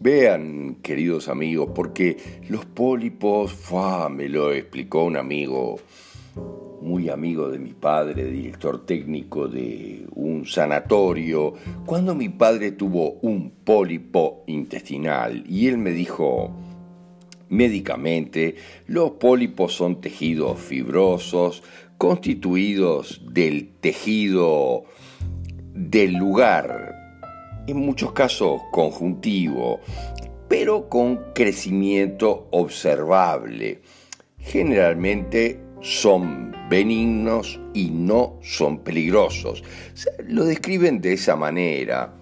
Vean, queridos amigos, porque los pólipos, me lo explicó un amigo, muy amigo de mi padre, director técnico de un sanatorio, cuando mi padre tuvo un pólipo intestinal y él me dijo, médicamente, los pólipos son tejidos fibrosos constituidos del tejido del lugar, en muchos casos conjuntivo, pero con crecimiento observable. Generalmente son benignos y no son peligrosos. lo describen de esa manera.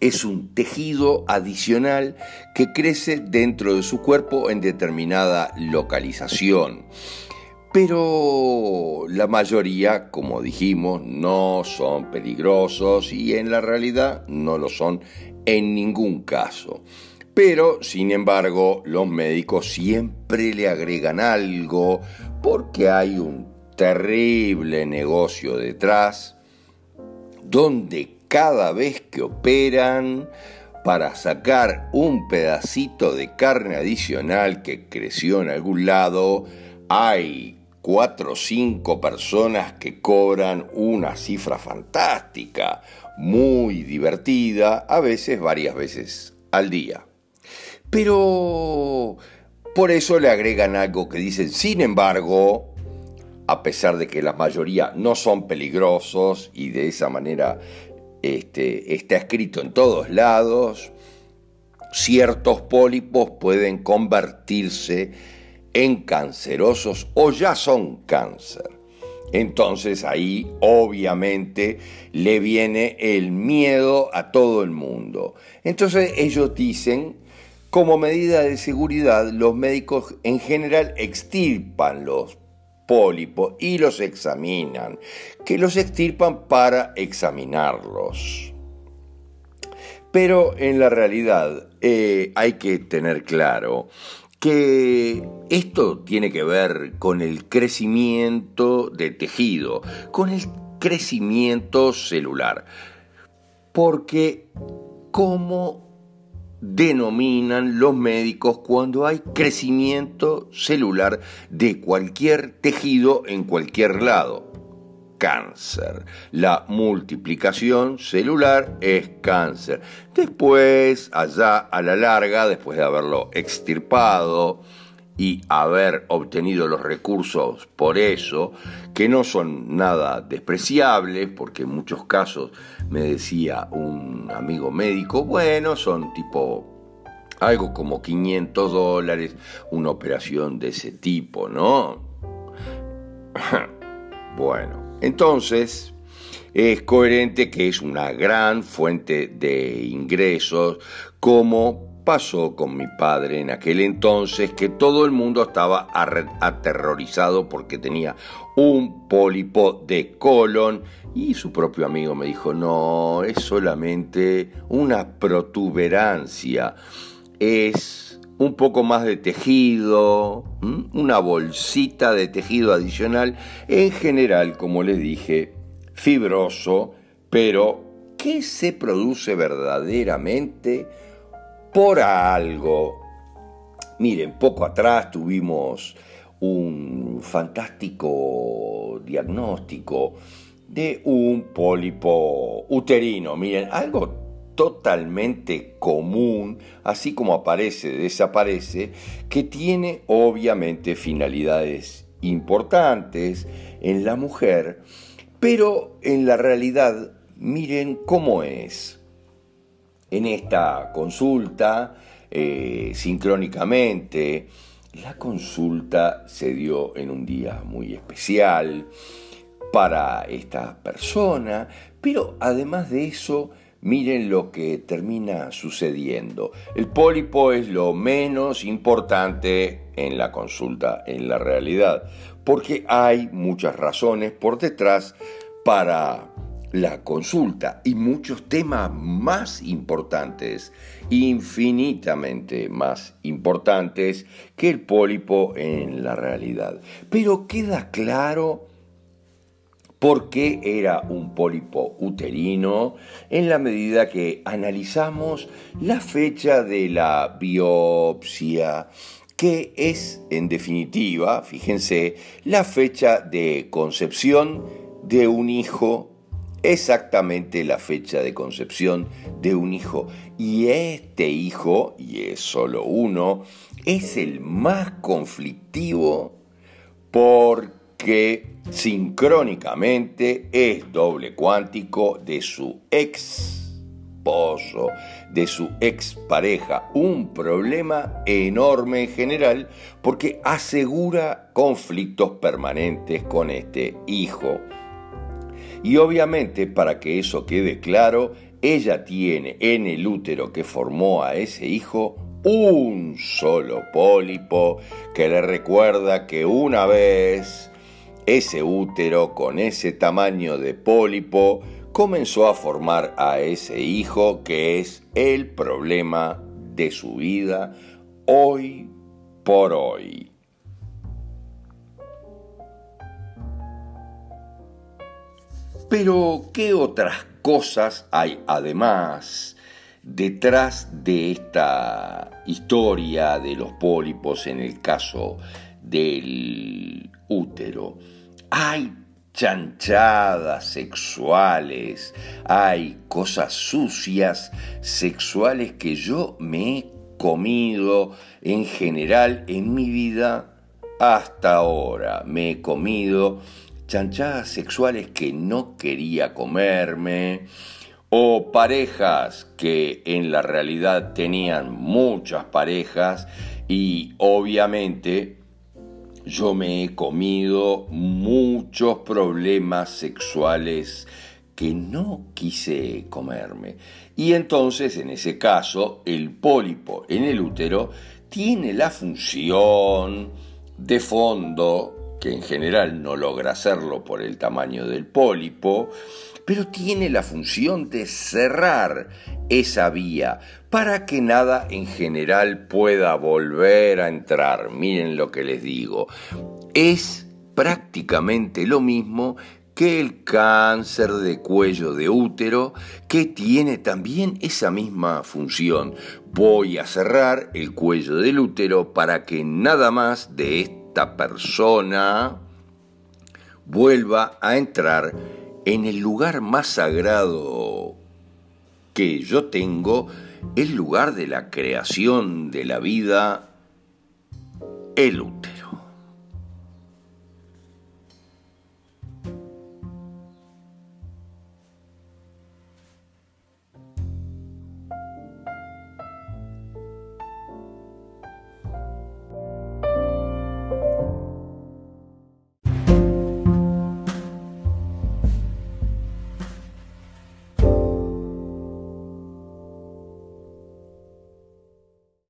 Es un tejido adicional que crece dentro de su cuerpo en determinada localización pero la mayoría, como dijimos, no son peligrosos y en la realidad no lo son en ningún caso. Pero, sin embargo, los médicos siempre le agregan algo porque hay un terrible negocio detrás donde cada vez que operan para sacar un pedacito de carne adicional que creció en algún lado, hay cuatro o cinco personas que cobran una cifra fantástica, muy divertida, a veces varias veces al día. Pero por eso le agregan algo que dicen, sin embargo, a pesar de que la mayoría no son peligrosos y de esa manera este, está escrito en todos lados, ciertos pólipos pueden convertirse en cancerosos o ya son cáncer. Entonces ahí obviamente le viene el miedo a todo el mundo. Entonces ellos dicen, como medida de seguridad, los médicos en general extirpan los pólipos y los examinan, que los extirpan para examinarlos. Pero en la realidad eh, hay que tener claro que esto tiene que ver con el crecimiento de tejido, con el crecimiento celular. Porque como denominan los médicos cuando hay crecimiento celular de cualquier tejido en cualquier lado. Cáncer. La multiplicación celular es cáncer. Después, allá a la larga, después de haberlo extirpado, y haber obtenido los recursos por eso, que no son nada despreciables, porque en muchos casos me decía un amigo médico, bueno, son tipo algo como 500 dólares, una operación de ese tipo, ¿no? bueno, entonces es coherente que es una gran fuente de ingresos como pasó con mi padre en aquel entonces que todo el mundo estaba aterrorizado porque tenía un pólipo de colon y su propio amigo me dijo, no, es solamente una protuberancia, es un poco más de tejido, una bolsita de tejido adicional, en general, como les dije, fibroso, pero ¿qué se produce verdaderamente? por algo. Miren, poco atrás tuvimos un fantástico diagnóstico de un pólipo uterino. Miren, algo totalmente común, así como aparece, desaparece, que tiene obviamente finalidades importantes en la mujer, pero en la realidad, miren cómo es en esta consulta eh, sincrónicamente. La consulta se dio en un día muy especial para esta persona, pero además de eso, miren lo que termina sucediendo. El pólipo es lo menos importante en la consulta, en la realidad, porque hay muchas razones por detrás para la consulta y muchos temas más importantes, infinitamente más importantes que el pólipo en la realidad. Pero queda claro por qué era un pólipo uterino en la medida que analizamos la fecha de la biopsia, que es en definitiva, fíjense, la fecha de concepción de un hijo exactamente la fecha de concepción de un hijo. Y este hijo, y es solo uno, es el más conflictivo porque sincrónicamente es doble cuántico de su ex esposo, de su expareja. Un problema enorme en general porque asegura conflictos permanentes con este hijo. Y obviamente, para que eso quede claro, ella tiene en el útero que formó a ese hijo un solo pólipo que le recuerda que una vez ese útero con ese tamaño de pólipo comenzó a formar a ese hijo que es el problema de su vida hoy por hoy. Pero, ¿qué otras cosas hay además detrás de esta historia de los pólipos en el caso del útero? Hay chanchadas sexuales, hay cosas sucias sexuales que yo me he comido en general en mi vida hasta ahora. Me he comido chanchadas sexuales que no quería comerme, o parejas que en la realidad tenían muchas parejas y obviamente yo me he comido muchos problemas sexuales que no quise comerme. Y entonces, en ese caso, el pólipo en el útero tiene la función de fondo que en general no logra hacerlo por el tamaño del pólipo, pero tiene la función de cerrar esa vía para que nada en general pueda volver a entrar. Miren lo que les digo. Es prácticamente lo mismo que el cáncer de cuello de útero, que tiene también esa misma función. Voy a cerrar el cuello del útero para que nada más de esta persona vuelva a entrar en el lugar más sagrado que yo tengo, el lugar de la creación de la vida, el útero.